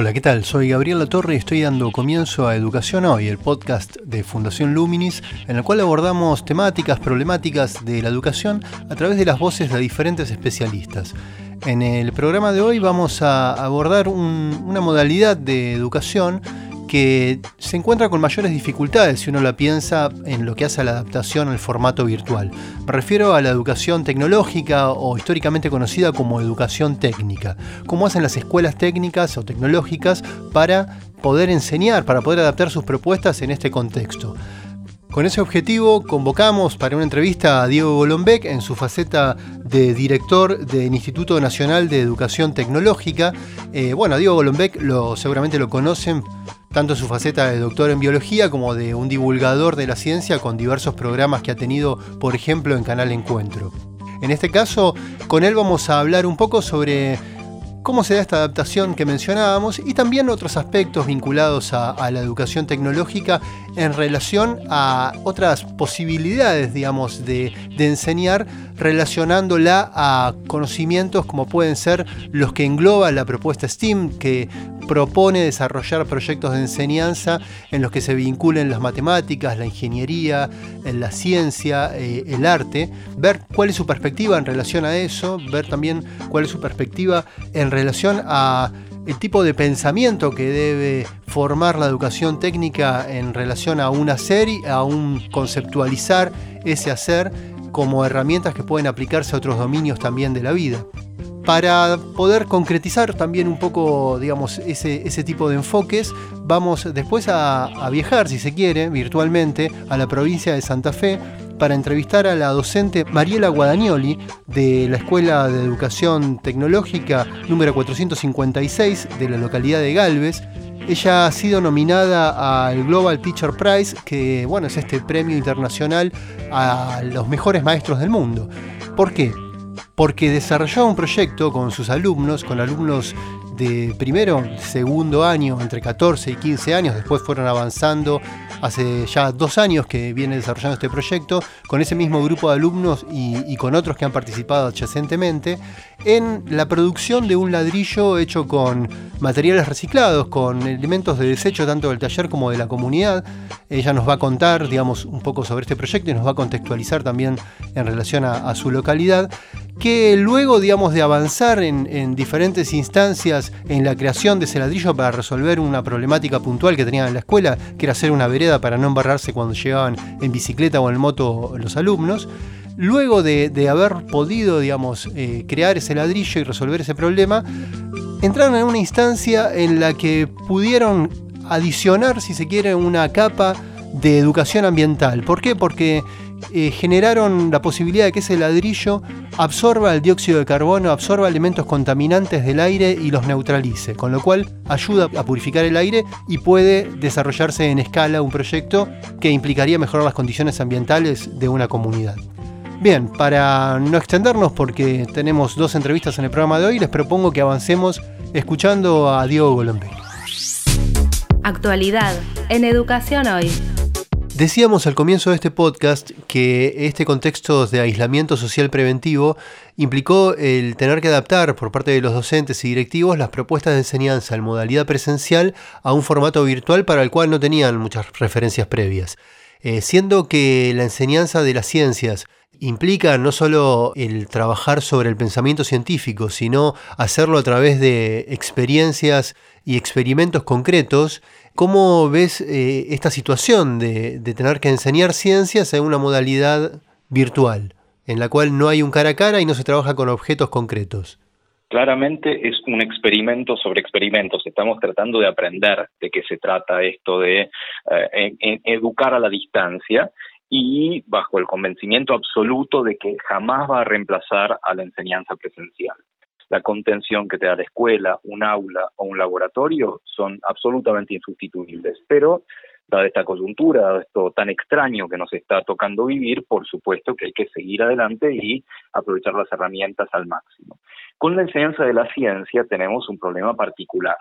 Hola, ¿qué tal? Soy Gabriel Torre y estoy dando comienzo a Educación Hoy, el podcast de Fundación Luminis, en el cual abordamos temáticas, problemáticas de la educación a través de las voces de diferentes especialistas. En el programa de hoy vamos a abordar una modalidad de educación que se encuentra con mayores dificultades si uno la piensa en lo que hace a la adaptación al formato virtual. Me refiero a la educación tecnológica o históricamente conocida como educación técnica. ¿Cómo hacen las escuelas técnicas o tecnológicas para poder enseñar, para poder adaptar sus propuestas en este contexto? Con ese objetivo convocamos para una entrevista a Diego Golombek en su faceta de director del Instituto Nacional de Educación Tecnológica. Eh, bueno, a Diego Golombek lo, seguramente lo conocen tanto su faceta de doctor en biología como de un divulgador de la ciencia con diversos programas que ha tenido, por ejemplo, en Canal Encuentro. En este caso, con él vamos a hablar un poco sobre cómo se da esta adaptación que mencionábamos y también otros aspectos vinculados a, la educación tecnológica en relación a otras posibilidades, digamos, de, enseñar relacionándola a conocimientos como pueden ser los que engloba la propuesta STEAM, que propone desarrollar proyectos de enseñanza en los que se vinculen las matemáticas, la ingeniería, la ciencia, eh, el arte, ver cuál es su perspectiva en relación a eso, ver también cuál es su perspectiva en relación a el tipo de pensamiento que debe formar la educación técnica en relación a un hacer y a un conceptualizar ese hacer como herramientas que pueden aplicarse a otros dominios también de la vida. Para poder concretizar también un poco, digamos, ese, ese tipo de enfoques, vamos después a, a viajar, si se quiere, virtualmente, a la provincia de Santa Fe para entrevistar a la docente Mariela Guadagnoli de la Escuela de Educación Tecnológica número 456 de la localidad de Galvez. Ella ha sido nominada al Global Teacher Prize, que bueno, es este premio internacional a los mejores maestros del mundo. ¿Por qué? Porque desarrolló un proyecto con sus alumnos, con alumnos de primero, segundo año, entre 14 y 15 años, después fueron avanzando hace ya dos años que viene desarrollando este proyecto, con ese mismo grupo de alumnos y, con otros que han participado adyacentemente, en la producción de un ladrillo hecho con materiales reciclados, con elementos de desecho tanto del taller como de la comunidad. Ella nos va a contar, digamos, un poco sobre este proyecto y nos va a contextualizar también en relación a, su localidad, que luego, digamos, de avanzar en, en diferentes instancias en la creación de ese ladrillo para resolver una problemática puntual que tenían en la escuela, que era hacer una vereda para no embarrarse cuando llegaban en bicicleta o en moto los alumnos. Luego de, haber podido, digamos, eh, crear ese ladrillo y resolver ese problema, entraron en una instancia en la que pudieron adicionar, si se quiere, una capa de educación ambiental. ¿Por qué? Porque eh, generaron la posibilidad de que ese ladrillo absorba el dióxido de carbono, absorba elementos contaminantes del aire y los neutralice, con lo cual ayuda a purificar el aire y puede desarrollarse en escala un proyecto que implicaría mejorar las condiciones ambientales de una comunidad. Bien, para no extendernos porque tenemos dos entrevistas en el programa de hoy, les propongo que avancemos escuchando a Diego Golombé. Actualidad en Educación Hoy. Decíamos al comienzo de este podcast que este contexto de aislamiento social preventivo implicó el tener que adaptar por parte de los docentes y directivos las propuestas de enseñanza en modalidad presencial a un formato virtual para el cual no tenían muchas referencias previas. Eh, siendo que la enseñanza de las ciencias implica no solo el trabajar sobre el pensamiento científico, sino hacerlo a través de experiencias y experimentos concretos, ¿Cómo ves eh, esta situación de, tener que enseñar ciencias en una modalidad virtual, en la cual no hay un cara a cara y no se trabaja con objetos concretos? Claramente es un experimento sobre experimentos. Estamos tratando de aprender de qué se trata esto de eh, educar a la distancia y bajo el convencimiento absoluto de que jamás va a reemplazar a la enseñanza presencial la contención que te da la escuela, un aula o un laboratorio son absolutamente insustituibles. Pero dada esta coyuntura, dado esto tan extraño que nos está tocando vivir, por supuesto que hay que seguir adelante y aprovechar las herramientas al máximo. Con la enseñanza de la ciencia tenemos un problema particular.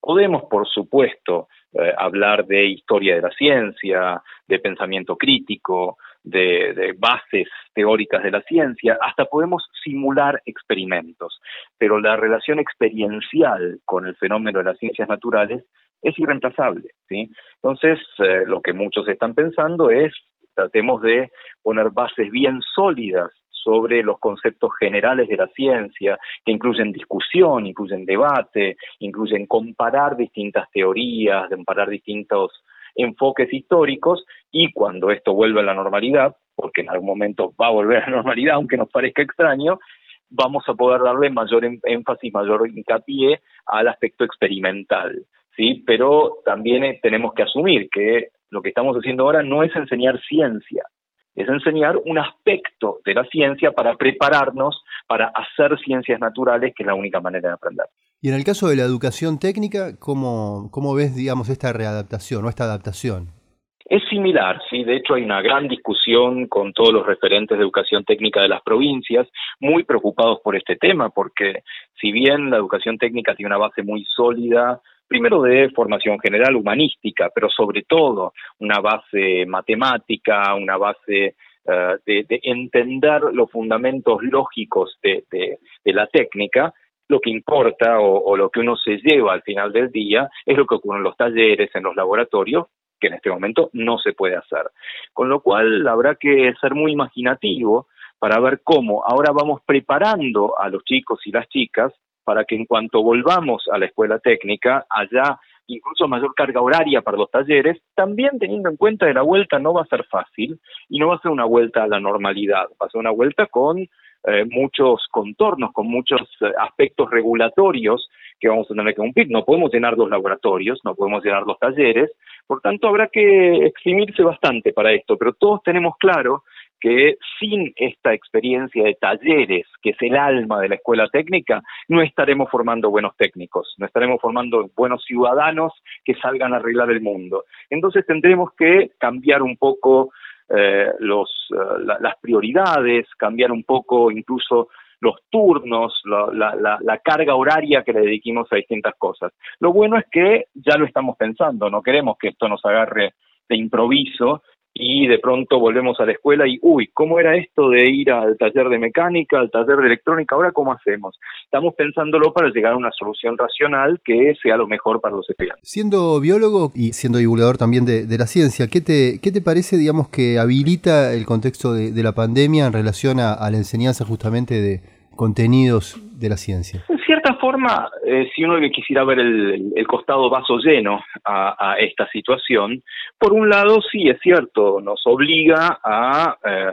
Podemos, por supuesto, eh, hablar de historia de la ciencia, de pensamiento crítico, de, bases teóricas de la ciencia, hasta podemos simular experimentos, pero la relación experiencial con el fenómeno de las ciencias naturales es irreemplazable. ¿sí? Entonces, eh, lo que muchos están pensando es, tratemos de poner bases bien sólidas sobre los conceptos generales de la ciencia, que incluyen discusión, incluyen debate, incluyen comparar distintas teorías, comparar distintos enfoques históricos y cuando esto vuelva a la normalidad, porque en algún momento va a volver a la normalidad, aunque nos parezca extraño, vamos a poder darle mayor énfasis, mayor hincapié al aspecto experimental, ¿sí? Pero también eh, tenemos que asumir que lo que estamos haciendo ahora no es enseñar ciencia, es enseñar un aspecto de la ciencia para prepararnos para hacer ciencias naturales, que es la única manera de aprender. Y en el caso de la educación técnica, ¿cómo, cómo ves, digamos, esta readaptación o esta adaptación? Es similar, sí, de hecho hay una gran discusión con todos los referentes de educación técnica de las provincias, muy preocupados por este tema, porque si bien la educación técnica tiene una base muy sólida, primero de formación general humanística, pero sobre todo una base matemática, una base eh, de, entender los fundamentos lógicos de, la técnica, lo que importa o, lo que uno se lleva al final del día es lo que ocurre en los talleres, en los laboratorios, que en este momento no se puede hacer. Con lo cual habrá que ser muy imaginativo para ver cómo ahora vamos preparando a los chicos y las chicas para que en cuanto volvamos a la escuela técnica haya incluso mayor carga horaria para los talleres, también teniendo en cuenta que la vuelta no va a ser fácil y no va a ser una vuelta a la normalidad, va a ser una vuelta con eh, muchos contornos, con muchos eh, aspectos regulatorios que vamos a tener que cumplir. No podemos llenar los laboratorios, no podemos llenar los talleres, por tanto habrá que exprimirse bastante para esto, pero todos tenemos claro que sin esta experiencia de talleres, que es el alma de la escuela técnica, no estaremos formando buenos técnicos, no estaremos formando buenos ciudadanos que salgan a arreglar el mundo. Entonces tendremos que cambiar un poco eh, los, eh, las prioridades, cambiar un poco incluso los turnos, la, la, carga horaria que le dediquemos a distintas cosas. Lo bueno es que ya lo estamos pensando, no queremos que esto nos agarre de improviso y de pronto volvemos a la escuela y, uy, ¿cómo era esto de ir al taller de mecánica, al taller de electrónica? Ahora, ¿cómo hacemos? Estamos pensándolo para llegar a una solución racional que sea lo mejor para los estudiantes. Siendo biólogo y siendo divulgador también de, la ciencia, ¿qué te, ¿qué te parece, digamos, que habilita el contexto de, la pandemia en relación a la enseñanza justamente de contenidos de la ciencia? En cierta forma, eh, si uno quisiera ver el, costado vaso lleno a, esta situación, por un lado sí es cierto, nos obliga a eh,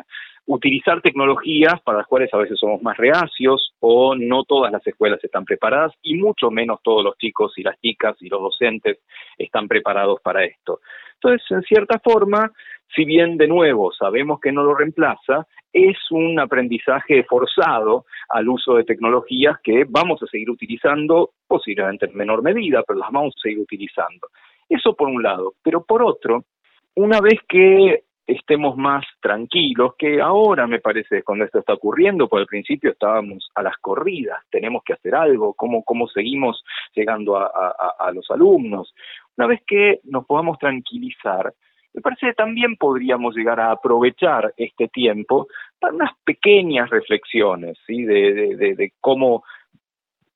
utilizar tecnologías para las cuales a veces somos más reacios o no todas las escuelas están preparadas y mucho menos todos los chicos y las chicas y los docentes están preparados para esto. Entonces, en cierta forma, si bien de nuevo sabemos que no lo reemplaza, es un aprendizaje forzado al uso de tecnologías que vamos a seguir utilizando, posiblemente en menor medida, pero las vamos a seguir utilizando. Eso por un lado. Pero por otro, una vez que estemos más tranquilos, que ahora me parece cuando esto está ocurriendo, por el principio estábamos a las corridas, tenemos que hacer algo, cómo, cómo seguimos llegando a, los alumnos. Una vez que nos podamos tranquilizar, me parece que también podríamos llegar a aprovechar este tiempo para unas pequeñas reflexiones, ¿sí? De, de, cómo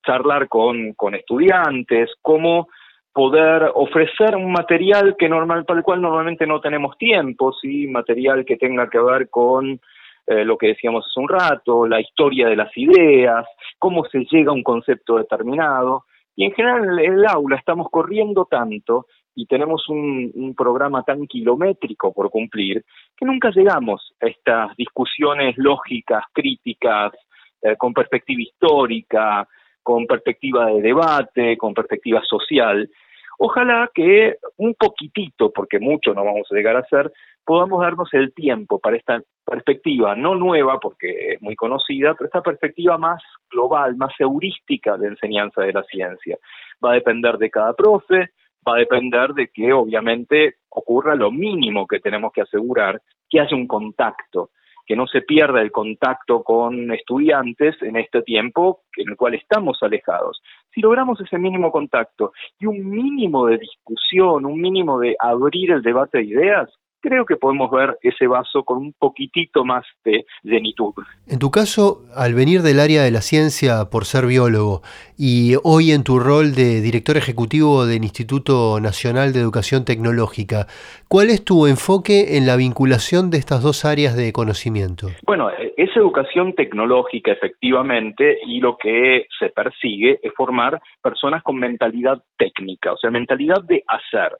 charlar con, con estudiantes, cómo poder ofrecer un material que normal, para el cual normalmente no tenemos tiempo, ¿sí? material que tenga que ver con eh, lo que decíamos hace un rato, la historia de las ideas, cómo se llega a un concepto determinado. Y en general en el aula estamos corriendo tanto y tenemos un, programa tan kilométrico por cumplir que nunca llegamos a estas discusiones lógicas, críticas, eh, con perspectiva histórica, con perspectiva de debate, con perspectiva social. Ojalá que un poquitito, porque mucho no vamos a llegar a hacer, podamos darnos el tiempo para esta perspectiva, no nueva porque es muy conocida, pero esta perspectiva más global, más heurística de enseñanza de la ciencia. Va a depender de cada profe, va a depender de que obviamente ocurra lo mínimo que tenemos que asegurar, que haya un contacto, que no se pierda el contacto con estudiantes en este tiempo en el cual estamos alejados. Si logramos ese mínimo contacto y un mínimo de discusión, un mínimo de abrir el debate de ideas, creo que podemos ver ese vaso con un poquitito más de llenitud. En tu caso, al venir del área de la ciencia por ser biólogo y hoy en tu rol de director ejecutivo del Instituto Nacional de Educación Tecnológica, ¿cuál es tu enfoque en la vinculación de estas dos áreas de conocimiento? Bueno, es educación tecnológica efectivamente y lo que se persigue es formar personas con mentalidad técnica, o sea, mentalidad de hacer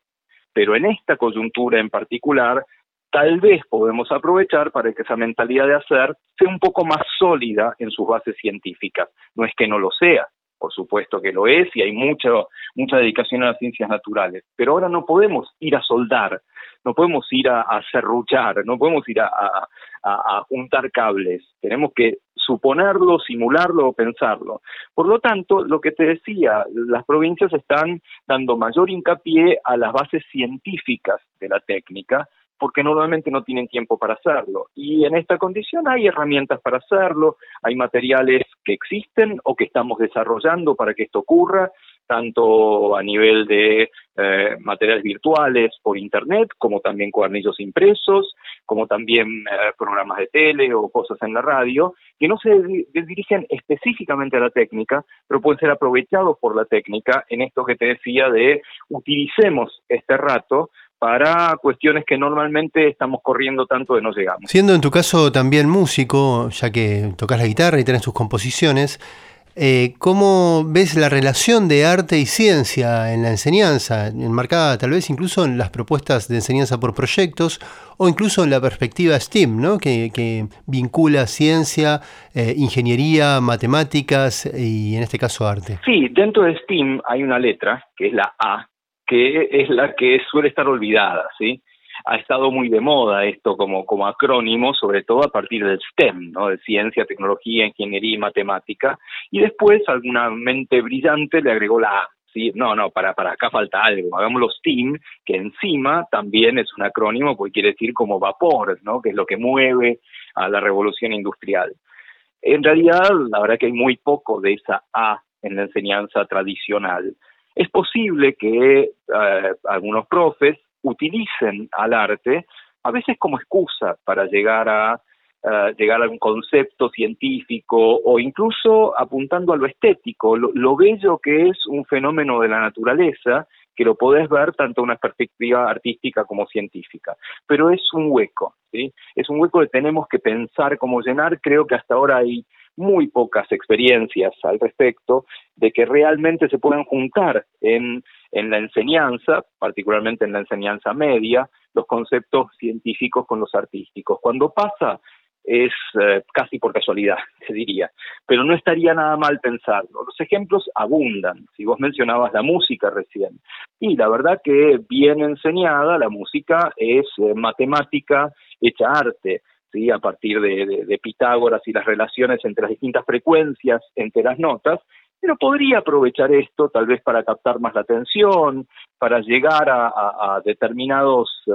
pero en esta coyuntura en particular, tal vez podemos aprovechar para que esa mentalidad de hacer sea un poco más sólida en sus bases científicas. No es que no lo sea, por supuesto que lo es y hay mucha, mucha dedicación a las ciencias naturales, pero ahora no podemos ir a soldar, no podemos ir a, a serruchar, no podemos ir a, a, juntar cables, tenemos que suponerlo, simularlo o pensarlo. Por lo tanto, lo que te decía, las provincias están dando mayor hincapié a las bases científicas de la técnica, porque normalmente no tienen tiempo para hacerlo. Y en esta condición hay herramientas para hacerlo, hay materiales que existen o que estamos desarrollando para que esto ocurra, tanto a nivel de eh, materiales virtuales por Internet, como también cuadernillos impresos, como también eh, programas de tele o cosas en la radio, que no se dirigen específicamente a la técnica, pero pueden ser aprovechados por la técnica en esto que te decía de utilicemos este rato para cuestiones que normalmente estamos corriendo tanto de no llegamos. Siendo en tu caso también músico, ya que tocas la guitarra y tienes tus composiciones, eh, ¿Cómo ves la relación de arte y ciencia en la enseñanza, enmarcada tal vez incluso en las propuestas de enseñanza por proyectos o incluso en la perspectiva STEAM, ¿no? que, vincula ciencia, eh, ingeniería, matemáticas y en este caso arte? Sí, dentro de STEAM hay una letra, que es la A, que es la que suele estar olvidada, ¿sí? Ha estado muy de moda esto como, como acrónimo, sobre todo a partir del STEM, ¿no? de ciencia, tecnología, ingeniería y matemática, y después alguna mente brillante le agregó la A. No, no, para, para acá falta algo, hagámoslo STEAM, que encima también es un acrónimo porque quiere decir como vapor, ¿no? que es lo que mueve a la revolución industrial. En realidad, la verdad que hay muy poco de esa A en la enseñanza tradicional. Es posible que eh, algunos profes utilicen al arte a veces como excusa para llegar a llegar a un concepto científico o incluso apuntando a lo estético, lo, bello que es un fenómeno de la naturaleza que lo podés ver tanto una perspectiva artística como científica. Pero es un hueco, ¿sí? Es un hueco que tenemos que pensar cómo llenar. Creo que hasta ahora hay muy pocas experiencias al respecto de que realmente se puedan juntar en, en la enseñanza, particularmente en la enseñanza media, los conceptos científicos con los artísticos. Cuando pasa es eh, casi por casualidad, se diría, pero no estaría nada mal pensarlo. Los ejemplos abundan, si vos mencionabas la música recién, y la verdad que bien enseñada la música es eh, matemática hecha arte, a partir de, Pitágoras y las relaciones entre las distintas frecuencias entre las notas, pero podría aprovechar esto tal vez para captar más la atención, para llegar a, determinados eh,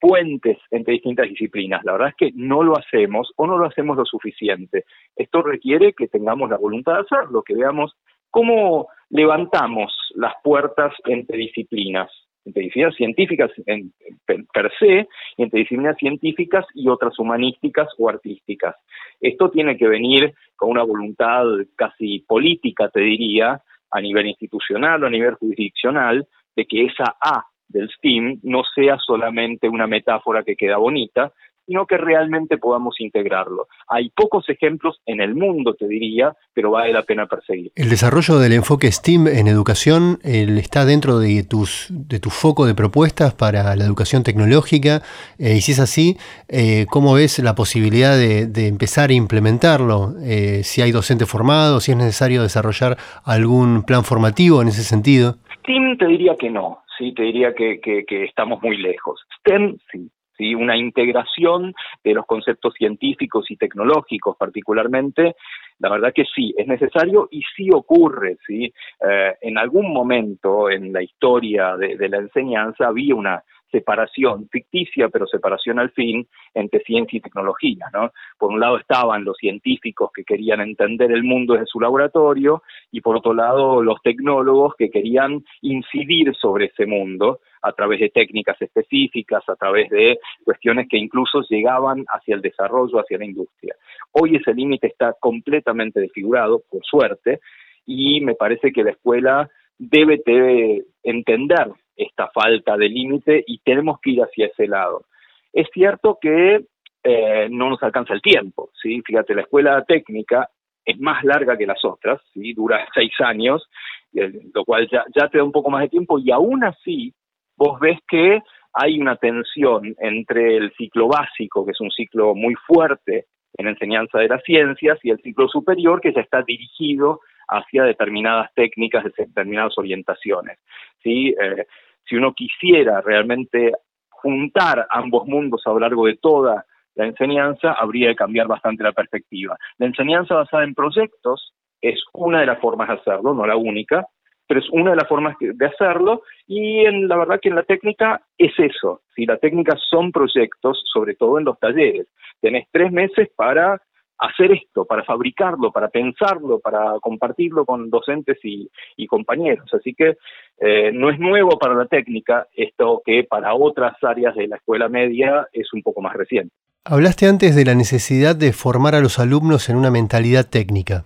puentes entre distintas disciplinas. La verdad es que no lo hacemos o no lo hacemos lo suficiente. Esto requiere que tengamos la voluntad de hacerlo, que veamos cómo levantamos las puertas entre disciplinas entre disciplinas científicas en, per se, entre disciplinas científicas y otras humanísticas o artísticas. Esto tiene que venir con una voluntad casi política, te diría, a nivel institucional o a nivel jurisdiccional, de que esa A del STEAM no sea solamente una metáfora que queda bonita, sino que realmente podamos integrarlo. Hay pocos ejemplos en el mundo, te diría, pero vale la pena perseguir. El desarrollo del enfoque STEAM en educación está dentro de, tus, de tu foco de propuestas para la educación tecnológica, eh, y si es así, eh, ¿cómo ves la posibilidad de, empezar a implementarlo? Eh, si hay docentes formados, si es necesario desarrollar algún plan formativo en ese sentido. STEAM te diría que no, sí, te diría que, que estamos muy lejos. STEM sí, ¿sí? una integración de los conceptos científicos y tecnológicos particularmente, la verdad que sí, es necesario y sí ocurre, ¿sí? Eh, en algún momento en la historia de la enseñanza había una separación ficticia, pero separación al fin entre ciencia y tecnología. ¿no? Por un lado estaban los científicos que querían entender el mundo desde su laboratorio y por otro lado los tecnólogos que querían incidir sobre ese mundo a través de técnicas específicas, a través de cuestiones que incluso llegaban hacia el desarrollo, hacia la industria. Hoy ese límite está completamente desfigurado, por suerte, y me parece que la escuela debe, debe entender esta falta de límite y tenemos que ir hacia ese lado. Es cierto que eh, no nos alcanza el tiempo, ¿sí? Fíjate, la escuela técnica es más larga que las otras, ¿sí? Dura seis años, lo cual ya, te da un poco más de tiempo y aún así vos ves que hay una tensión entre el ciclo básico, que es un ciclo muy fuerte en enseñanza de las ciencias, y el ciclo superior, que ya está dirigido hacia determinadas técnicas, determinadas orientaciones. ¿sí? Eh, si uno quisiera realmente juntar ambos mundos a lo largo de toda la enseñanza, habría que cambiar bastante la perspectiva. La enseñanza basada en proyectos es una de las formas de hacerlo, no la única, pero es una de las formas de hacerlo y en la verdad que en la técnica es eso, si la técnica son proyectos, sobre todo en los talleres, tenés tres meses para hacer esto, para fabricarlo, para pensarlo, para compartirlo con docentes y, compañeros. Así que eh, no es nuevo para la técnica esto que para otras áreas de la escuela media es un poco más reciente. Hablaste antes de la necesidad de formar a los alumnos en una mentalidad técnica.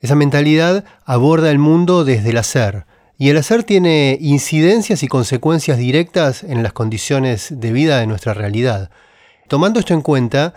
Esa mentalidad aborda el mundo desde el hacer, y el hacer tiene incidencias y consecuencias directas en las condiciones de vida de nuestra realidad. Tomando esto en cuenta,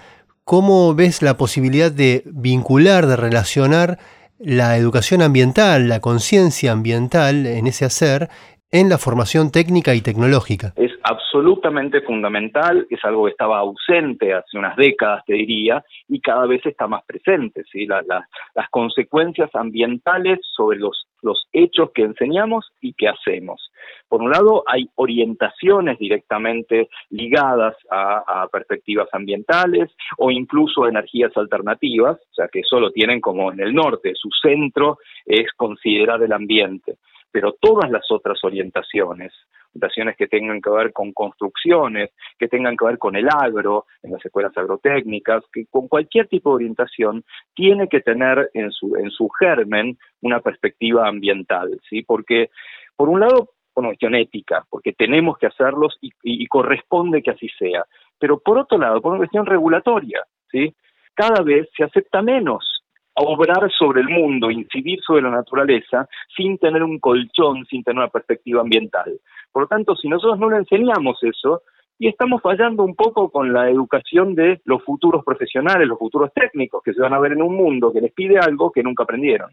¿Cómo ves la posibilidad de vincular, de relacionar la educación ambiental, la conciencia ambiental en ese hacer en la formación técnica y tecnológica? Es absolutamente fundamental, es algo que estaba ausente hace unas décadas, te diría, y cada vez está más presente. ¿sí? las consecuencias ambientales sobre los, los hechos que enseñamos y que hacemos. Por un lado, hay orientaciones directamente ligadas a, perspectivas ambientales o incluso energías alternativas, o sea, que solo tienen como en el norte, su centro es considerar el ambiente. Pero todas las otras orientaciones, orientaciones que tengan que ver con construcciones, que tengan que ver con el agro, en las escuelas agrotécnicas, que con cualquier tipo de orientación tiene que tener en su, en su germen una perspectiva ambiental, ¿sí? Porque, por un lado, cuestión ética, porque tenemos que hacerlos y, corresponde que así sea. Pero por otro lado, por una cuestión regulatoria, ¿sí? Cada vez se acepta menos obrar sobre el mundo, incidir sobre la naturaleza, sin tener un colchón, sin tener una perspectiva ambiental. Por lo tanto, si nosotros no le enseñamos eso, y estamos fallando un poco con la educación de los futuros profesionales, los futuros técnicos, que se van a ver en un mundo que les pide algo que nunca aprendieron.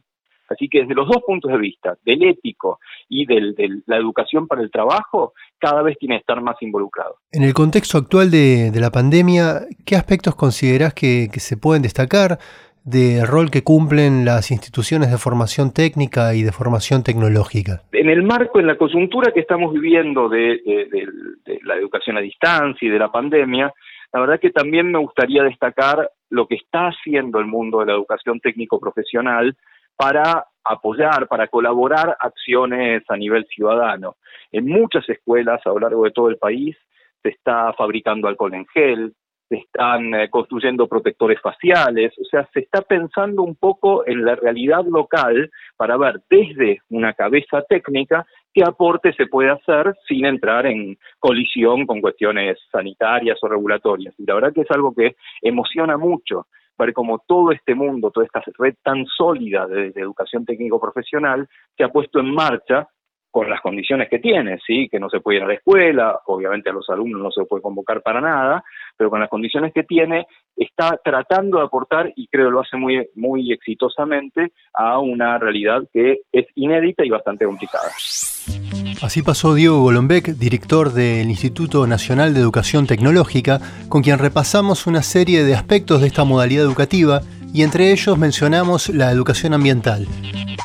Así que desde los dos puntos de vista, del ético y de la educación para el trabajo, cada vez tiene que estar más involucrado. En el contexto actual de, la pandemia, ¿qué aspectos considerás que, se pueden destacar del rol que cumplen las instituciones de formación técnica y de formación tecnológica? En el marco, en la coyuntura que estamos viviendo de, de la educación a distancia y de la pandemia, la verdad que también me gustaría destacar lo que está haciendo el mundo de la educación técnico-profesional para apoyar, para colaborar acciones a nivel ciudadano. En muchas escuelas a lo largo de todo el país se está fabricando alcohol en gel, se están eh, construyendo protectores faciales, o sea, se está pensando un poco en la realidad local para ver desde una cabeza técnica qué aporte se puede hacer sin entrar en colisión con cuestiones sanitarias o regulatorias. Y la verdad que es algo que emociona mucho ver cómo todo este mundo, toda esta red tan sólida de, educación técnico-profesional se ha puesto en marcha con las condiciones que tiene, sí, que no se puede ir a la escuela, obviamente a los alumnos no se puede convocar para nada, pero con las condiciones que tiene está tratando de aportar y creo lo hace muy muy exitosamente a una realidad que es inédita y bastante complicada. Así pasó Diego Golombek, director del Instituto Nacional de Educación Tecnológica, con quien repasamos una serie de aspectos de esta modalidad educativa y entre ellos mencionamos la educación ambiental.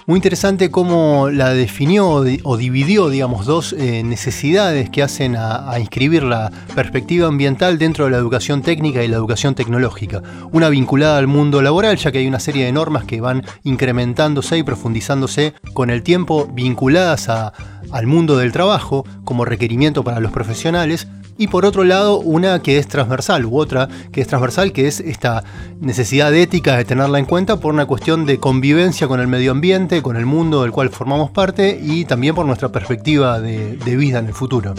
Muy interesante cómo la definió o dividió, digamos, dos eh, necesidades que hacen a, inscribir la perspectiva ambiental dentro de la educación técnica y la educación tecnológica. Una vinculada al mundo laboral, ya que hay una serie de normas que van incrementándose y profundizándose con el tiempo vinculadas al mundo del trabajo como requerimiento para los profesionales, y por otro lado una que es transversal u otra que es transversal, que es esta necesidad ética de tenerla en cuenta por una cuestión de convivencia con el medio ambiente, con el mundo del cual formamos parte y también por nuestra perspectiva de, de vida en el futuro.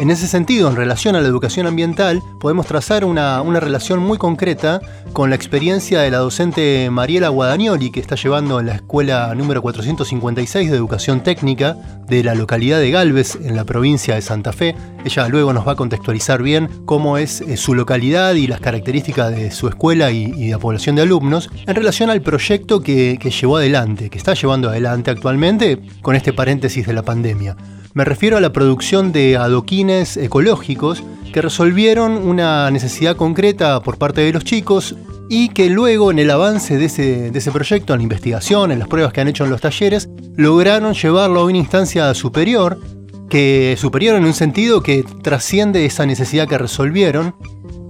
En ese sentido, en relación a la educación ambiental, podemos trazar una, relación muy concreta con la experiencia de la docente Mariela Guadagnoli, que está llevando en la escuela número 456 de educación técnica de la localidad de Galvez, en la provincia de Santa Fe. Ella luego nos va a contextualizar bien cómo es eh, su localidad y las características de su escuela y, de la población de alumnos en relación al proyecto que llevó adelante, que está llevando adelante actualmente con este paréntesis de la pandemia. Me refiero a la producción de adoquines ecológicos que resolvieron una necesidad concreta por parte de los chicos y que luego en el avance de ese, proyecto, en la investigación, en las pruebas que han hecho en los talleres, lograron llevarlo a una instancia superior, que superior en un sentido que trasciende esa necesidad que resolvieron,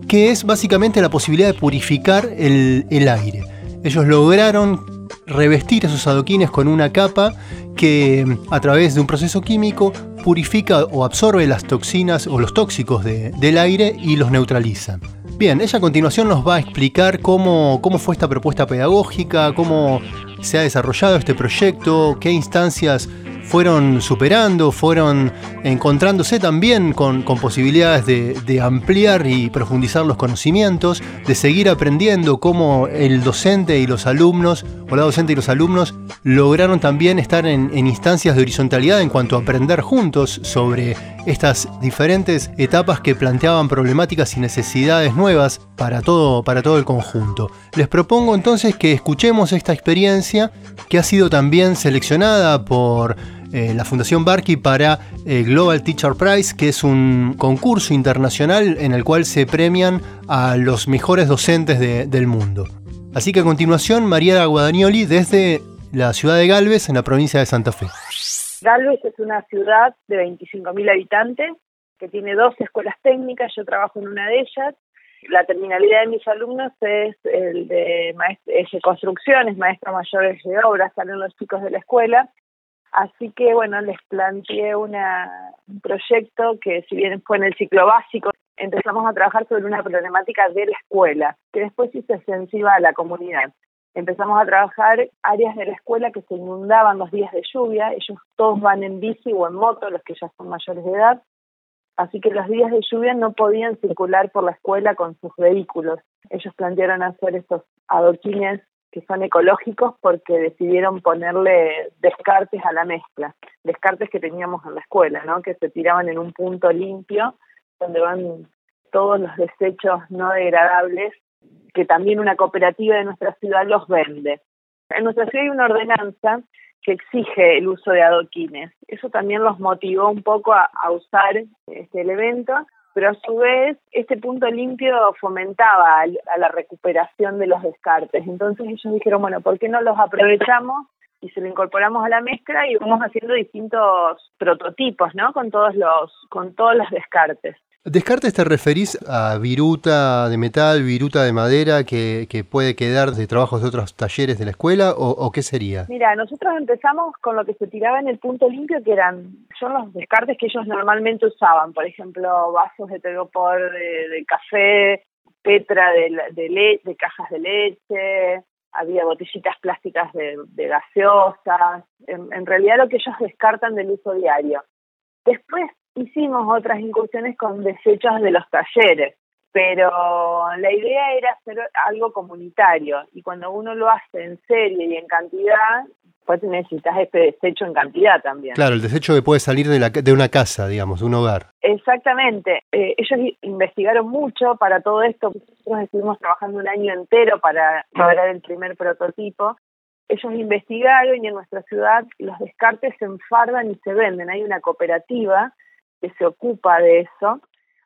que es básicamente la posibilidad de purificar el, el aire. Ellos lograron revestir esos adoquines con una capa que a través de un proceso químico purifica o absorbe las toxinas o los tóxicos del aire y los neutraliza. Bien, ella a continuación nos va a explicar cómo, cómo fue esta propuesta pedagógica, cómo se ha desarrollado este proyecto, qué instancias fueron superando, fueron encontrándose también con, posibilidades de, ampliar y profundizar los conocimientos, de seguir aprendiendo cómo el docente y los alumnos, o la docente y los alumnos, lograron también estar en, instancias de horizontalidad en cuanto a aprender juntos sobre estas diferentes etapas que planteaban problemáticas y necesidades nuevas para todo, para todo el conjunto. Les propongo entonces que escuchemos esta experiencia que ha sido también seleccionada por eh, la Fundación Barkey para eh, Global Teacher Prize, que es un concurso internacional en el cual se premian a los mejores docentes del mundo. Así que a continuación, María Guadagnoli desde la ciudad de Galvez, en la provincia de Santa Fe. Galvez es una ciudad de 25.000 habitantes que tiene dos escuelas técnicas, yo trabajo en una de ellas. La terminalidad de mis alumnos es el de, de construcciones, maestros mayores de obras, salen los chicos de la escuela Así que bueno, les planteé una, un proyecto que si bien fue en el ciclo básico, empezamos a trabajar sobre una problemática de la escuela, que después hizo extensiva a la comunidad. Empezamos a trabajar áreas de la escuela que se inundaban los días de lluvia, ellos todos van en bici o en moto, los que ya son mayores de edad, así que los días de lluvia no podían circular por la escuela con sus vehículos. Ellos plantearon hacer estos adoquines que son ecológicos porque decidieron ponerle descartes a la mezcla, descartes que teníamos en la escuela, ¿no? que se tiraban en un punto limpio donde van todos los desechos no degradables que también una cooperativa de nuestra ciudad los vende. En nuestra ciudad hay una ordenanza que exige el uso de adoquines. Eso también los motivó un poco a, usar este, el evento pero a su vez este punto limpio fomentaba a la recuperación de los descartes. Entonces ellos dijeron, bueno, ¿por qué no los aprovechamos y se lo incorporamos a la mezcla y vamos haciendo distintos prototipos, ¿no? Con todos los con todos los descartes. ¿Descartes te referís a viruta de metal, viruta de madera que, puede quedar de trabajos de otros talleres de la escuela o, qué sería? Mira, nosotros empezamos con lo que se tiraba en el punto limpio, que eran son los descartes que ellos normalmente usaban, por ejemplo, vasos de telgopor de, café, petra de, de, de cajas de leche, había botellitas plásticas de, gaseosas, en, en realidad lo que ellos descartan del uso diario. Después hicimos otras incursiones con desechos de los talleres, pero la idea era hacer algo comunitario y cuando uno lo hace en serie y en cantidad, pues necesitas este desecho en cantidad también. Claro, el desecho que puede salir de, la, de una casa, digamos, de un hogar. Exactamente. Eh, ellos investigaron mucho para todo esto. Nosotros estuvimos trabajando un año entero para lograr el primer prototipo ellos investigaron y en nuestra ciudad los descartes se enfardan y se venden. Hay una cooperativa que se ocupa de eso.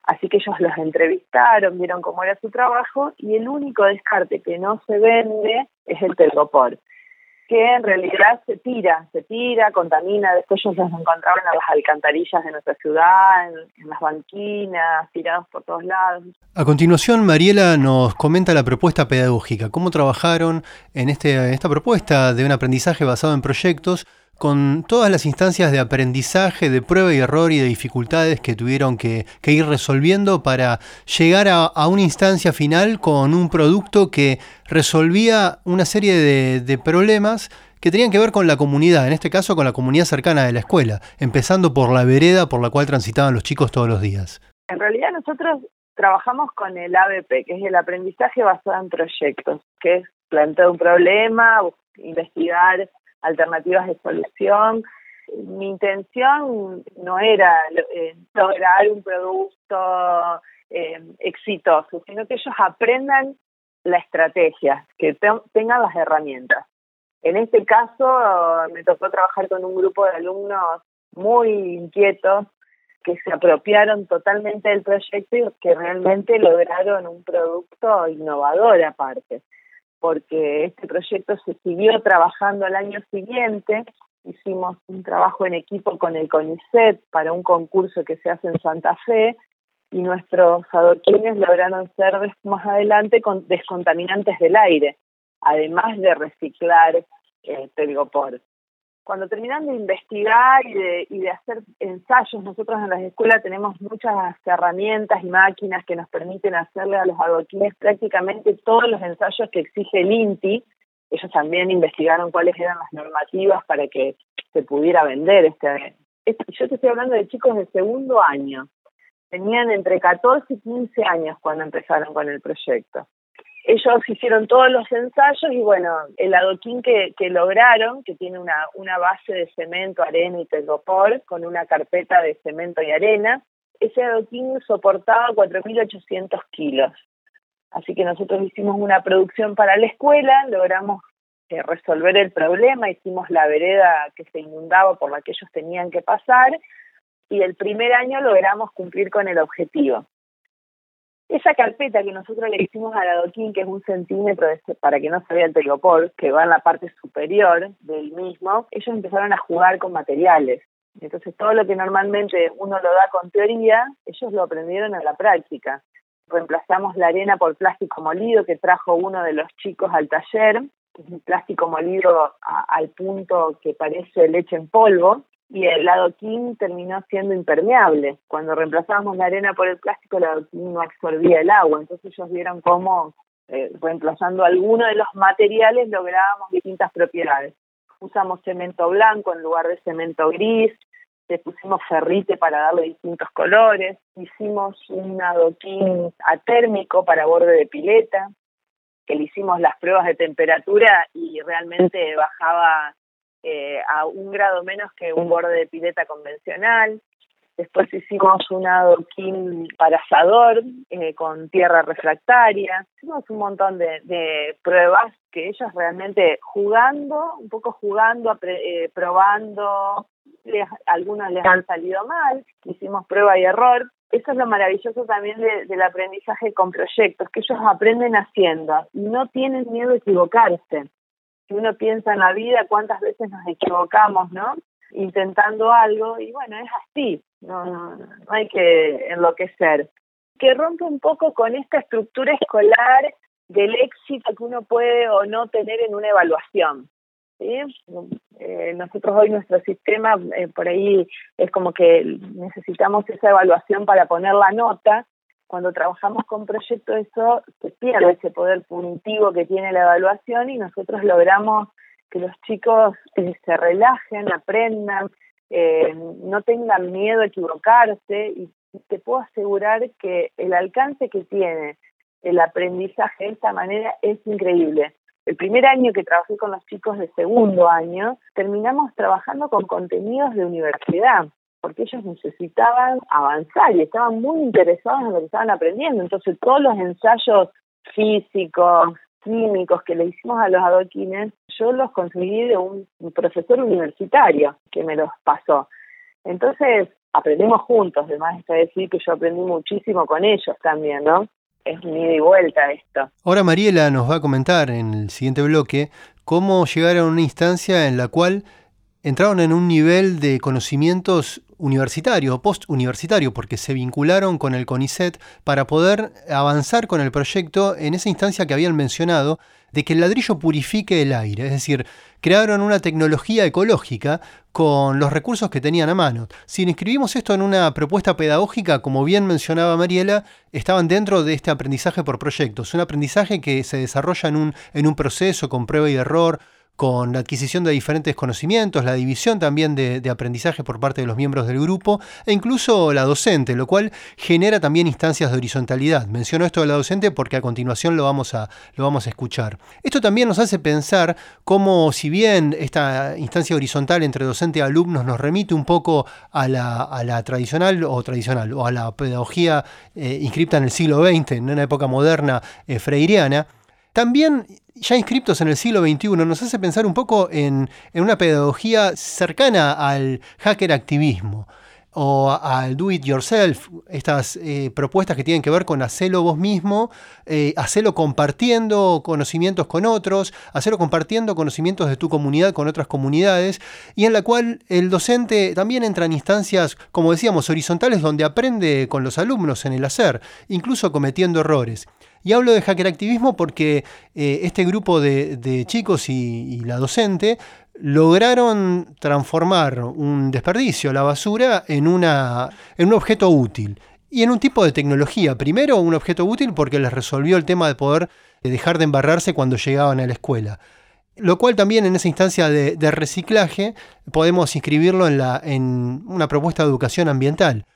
Así que ellos los entrevistaron, vieron cómo era su trabajo y el único descarte que no se vende es el telgopor, que en realidad se tira, se tira, contamina. Después ellos los encontraban en las alcantarillas de nuestra ciudad, en, las banquinas, tirados por todos lados. A continuación, Mariela nos comenta la propuesta pedagógica, cómo trabajaron en este, esta propuesta de un aprendizaje basado en proyectos con todas las instancias de aprendizaje, de prueba y error y de dificultades que tuvieron que, ir resolviendo para llegar a, una instancia final con un producto que resolvía una serie de, problemas que tenían que ver con la comunidad, en este caso con la comunidad cercana de la escuela, empezando por la vereda por la cual transitaban los chicos todos los días. En realidad nosotros trabajamos con el ABP, que es el aprendizaje basado en proyectos, que es plantear un problema, investigar alternativas de solución. Mi intención no era eh, lograr un producto eh, exitoso, sino que ellos aprendan la estrategia, que tengan las herramientas. En este caso me tocó trabajar con un grupo de alumnos muy inquietos que se apropiaron totalmente del proyecto y que realmente lograron un producto innovador aparte porque este proyecto se siguió trabajando al año siguiente. Hicimos un trabajo en equipo con el CONICET para un concurso que se hace en Santa Fe y nuestros adoquines lograron ser más adelante con descontaminantes del aire, además de reciclar el telgopor cuando terminan de investigar y de, y de hacer ensayos, nosotros en las escuelas tenemos muchas herramientas y máquinas que nos permiten hacerle a los adoquines prácticamente todos los ensayos que exige el INTI. Ellos también investigaron cuáles eran las normativas para que se pudiera vender este, este. Yo te estoy hablando de chicos de segundo año. Tenían entre 14 y 15 años cuando empezaron con el proyecto ellos hicieron todos los ensayos y bueno, el adoquín que, lograron, que tiene una, una base de cemento, arena y telgopor, con una carpeta de cemento y arena, ese adoquín soportaba 4.800 kilos. Así que nosotros hicimos una producción para la escuela, logramos eh, resolver el problema, hicimos la vereda que se inundaba por la que ellos tenían que pasar y el primer año logramos cumplir con el objetivo. Esa carpeta que nosotros le hicimos al adoquín, que es un centímetro para que no se vea el telgopor, que va en la parte superior del mismo, ellos empezaron a jugar con materiales. Entonces todo lo que normalmente uno lo da con teoría, ellos lo aprendieron en la práctica. Reemplazamos la arena por plástico molido que trajo uno de los chicos al taller, que es un plástico molido al punto que parece leche en polvo, y el adoquín terminó siendo impermeable. Cuando reemplazábamos la arena por el plástico, el adoquín no absorbía el agua, entonces ellos vieron cómo eh, reemplazando alguno de los materiales lográbamos distintas propiedades. Usamos cemento blanco en lugar de cemento gris, le pusimos ferrite para darle distintos colores, hicimos un adoquín atérmico para borde de pileta, que le hicimos las pruebas de temperatura y realmente bajaba eh, a un grado menos que un borde de pileta convencional. Después hicimos un adoquín para asador eh, con tierra refractaria. Hicimos un montón de, pruebas que ellos realmente jugando, un poco jugando, eh, probando, algunos les han salido mal. Hicimos prueba y error. Eso es lo maravilloso también del aprendizaje con proyectos, que ellos aprenden haciendo y no tienen miedo a equivocarse si uno piensa en la vida, cuántas veces nos equivocamos, ¿no? Intentando algo, y bueno, es así, no, no, no hay que enloquecer. Que rompe un poco con esta estructura escolar del éxito que uno puede o no tener en una evaluación. Eh, nosotros hoy nuestro sistema eh, por ahí es como que necesitamos esa evaluación para poner la nota cuando trabajamos con proyectos eso se pierde ese poder punitivo que tiene la evaluación y nosotros logramos que los chicos eh, se relajen, aprendan, eh, no tengan miedo a equivocarse y te puedo asegurar que el alcance que tiene el aprendizaje de esta manera es increíble. El primer año que trabajé con los chicos de segundo año, terminamos trabajando con contenidos de universidad porque ellos necesitaban avanzar y estaban muy interesados en lo que estaban aprendiendo. Entonces, todos los ensayos físicos, químicos que le hicimos a los adoquines, yo los conseguí de un profesor universitario que me los pasó. Entonces, aprendemos juntos, además está decir que yo aprendí muchísimo con ellos también, ¿no? Es un ida y vuelta esto. Ahora Mariela nos va a comentar en el siguiente bloque cómo llegar a una instancia en la cual entraron en un nivel de conocimientos universitario o post-universitario, porque se vincularon con el CONICET para poder avanzar con el proyecto en esa instancia que habían mencionado de que el ladrillo purifique el aire, es decir, crearon una tecnología ecológica con los recursos que tenían a mano. Si inscribimos esto en una propuesta pedagógica, como bien mencionaba Mariela, estaban dentro de este aprendizaje por proyectos, un aprendizaje que se desarrolla en un, en un proceso con prueba y error, con la adquisición de diferentes conocimientos, la división también de, aprendizaje por parte de los miembros del grupo e incluso la docente, lo cual genera también instancias de horizontalidad. Menciono esto de la docente porque a continuación lo vamos a, lo vamos a escuchar. Esto también nos hace pensar cómo si bien esta instancia horizontal entre docente y alumnos nos remite un poco a la, tradicional o tradicional o a la pedagogía eh, inscripta en el siglo XX, en una época moderna eh, freiriana, también ya inscriptos en el siglo XXI, nos hace pensar un poco en, una pedagogía cercana al hacker activismo o al do it yourself, estas eh, propuestas que tienen que ver con hacerlo vos mismo, eh, hacerlo compartiendo conocimientos con otros, hacerlo compartiendo conocimientos de tu comunidad con otras comunidades, y en la cual el docente también entra en instancias, como decíamos, horizontales donde aprende con los alumnos en el hacer, incluso cometiendo errores. Y hablo de hacker activismo porque eh, este grupo de, chicos y, la docente lograron transformar un desperdicio, la basura, en, una, en un objeto útil. Y en un tipo de tecnología. Primero, un objeto útil porque les resolvió el tema de poder dejar de embarrarse cuando llegaban a la escuela. Lo cual también en esa instancia de, reciclaje podemos inscribirlo en, la, en una propuesta de educación ambiental.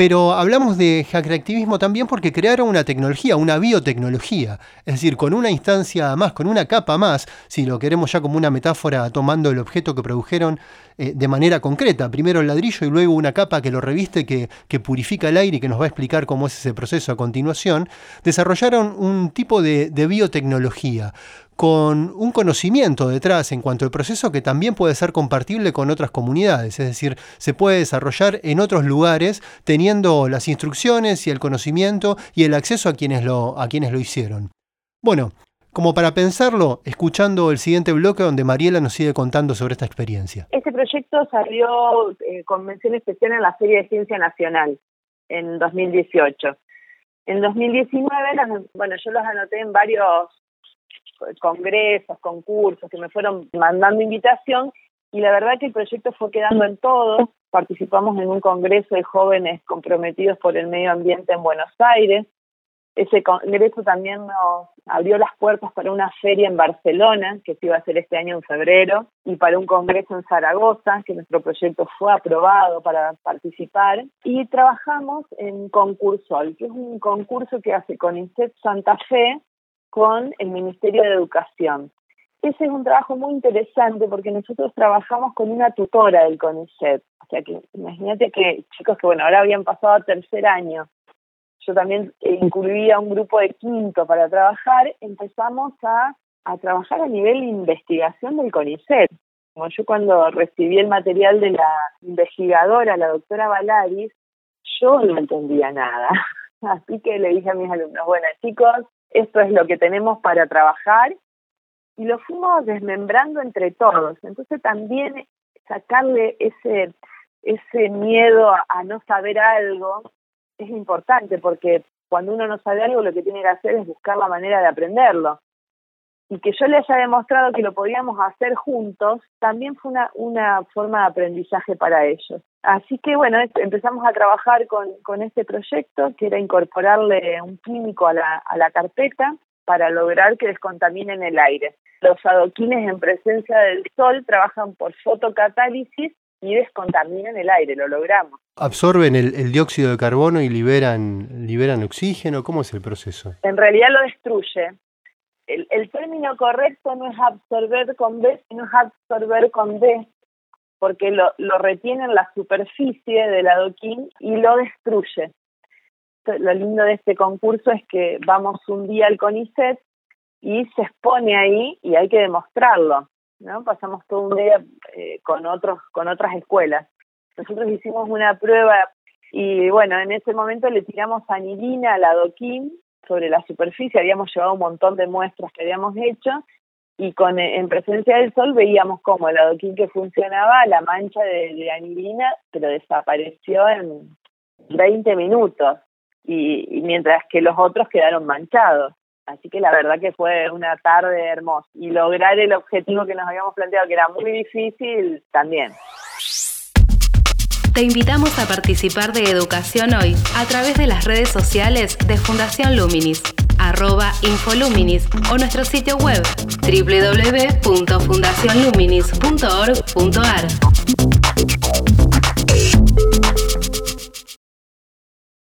Pero hablamos de hackreactivismo también porque crearon una tecnología, una biotecnología. Es decir, con una instancia más, con una capa más, si lo queremos ya como una metáfora tomando el objeto que produjeron eh, de manera concreta. Primero el ladrillo y luego una capa que lo reviste, que, purifica el aire y que nos va a explicar cómo es ese proceso a continuación. Desarrollaron un tipo de biotecnología con un conocimiento detrás en cuanto al proceso que también puede ser compartible con otras comunidades, es decir, se puede desarrollar en otros lugares teniendo las instrucciones y el conocimiento y el acceso a quienes lo, a quienes lo hicieron. Bueno, como para pensarlo, escuchando el siguiente bloque donde Mariela nos sigue contando sobre esta experiencia. Este proyecto salió eh, con mención especial en la Feria de Ciencia Nacional en 2018. En 2019, bueno, yo los anoté en varios congresos, concursos, que me fueron mandando invitación y la verdad que el proyecto fue quedando en todo. Participamos en un congreso de jóvenes comprometidos por el medio ambiente en Buenos Aires. Ese congreso también nos abrió las puertas para una feria en Barcelona, que se iba a hacer este año en febrero, y para un congreso en Zaragoza, que nuestro proyecto fue aprobado para participar. Y trabajamos en Concursol, que es un concurso que hace con Santa Fe con el Ministerio de Educación. Ese es un trabajo muy interesante porque nosotros trabajamos con una tutora del CONICET. O sea que imagínate que chicos que bueno, ahora habían pasado a tercer año, yo también incluía un grupo de quinto para trabajar, empezamos a, a trabajar a nivel de investigación del CONICET. Como yo cuando recibí el material de la investigadora, la doctora Valaris, yo no entendía nada. Así que le dije a mis alumnos, bueno chicos, esto es lo que tenemos para trabajar y lo fuimos desmembrando entre todos. Entonces también sacarle ese, ese miedo a, no saber algo es importante porque cuando uno no sabe algo lo que tiene que hacer es buscar la manera de aprenderlo. Y que yo le haya demostrado que lo podíamos hacer juntos también fue una, una forma de aprendizaje para ellos. Así que bueno, empezamos a trabajar con, con este proyecto, que era incorporarle un químico a la, a la carpeta para lograr que descontaminen el aire. Los adoquines en presencia del sol trabajan por fotocatálisis y descontaminan el aire, lo logramos. ¿Absorben el, dióxido de carbono y liberan, liberan oxígeno? ¿Cómo es el proceso? En realidad lo destruye. El, el término correcto no es absorber con B, sino es absorber con D, porque lo, lo retiene en la superficie del adoquín y lo destruye. Lo lindo de este concurso es que vamos un día al CONICET y se expone ahí y hay que demostrarlo, ¿no? Pasamos todo un día eh, con otros con otras escuelas. nosotros hicimos una prueba y bueno, en ese momento le tiramos anilina al adoquín sobre la superficie, habíamos llevado un montón de muestras que habíamos hecho y con en presencia del sol veíamos cómo el adoquín que funcionaba, la mancha de, anilina, pero desapareció en 20 minutos y, mientras que los otros quedaron manchados. Así que la verdad que fue una tarde hermosa y lograr el objetivo que nos habíamos planteado, que era muy difícil, también. Te invitamos a participar de Educación Hoy a través de las redes sociales de Fundación Luminis, arroba Infoluminis o nuestro sitio web www.fundacionluminis.org.ar.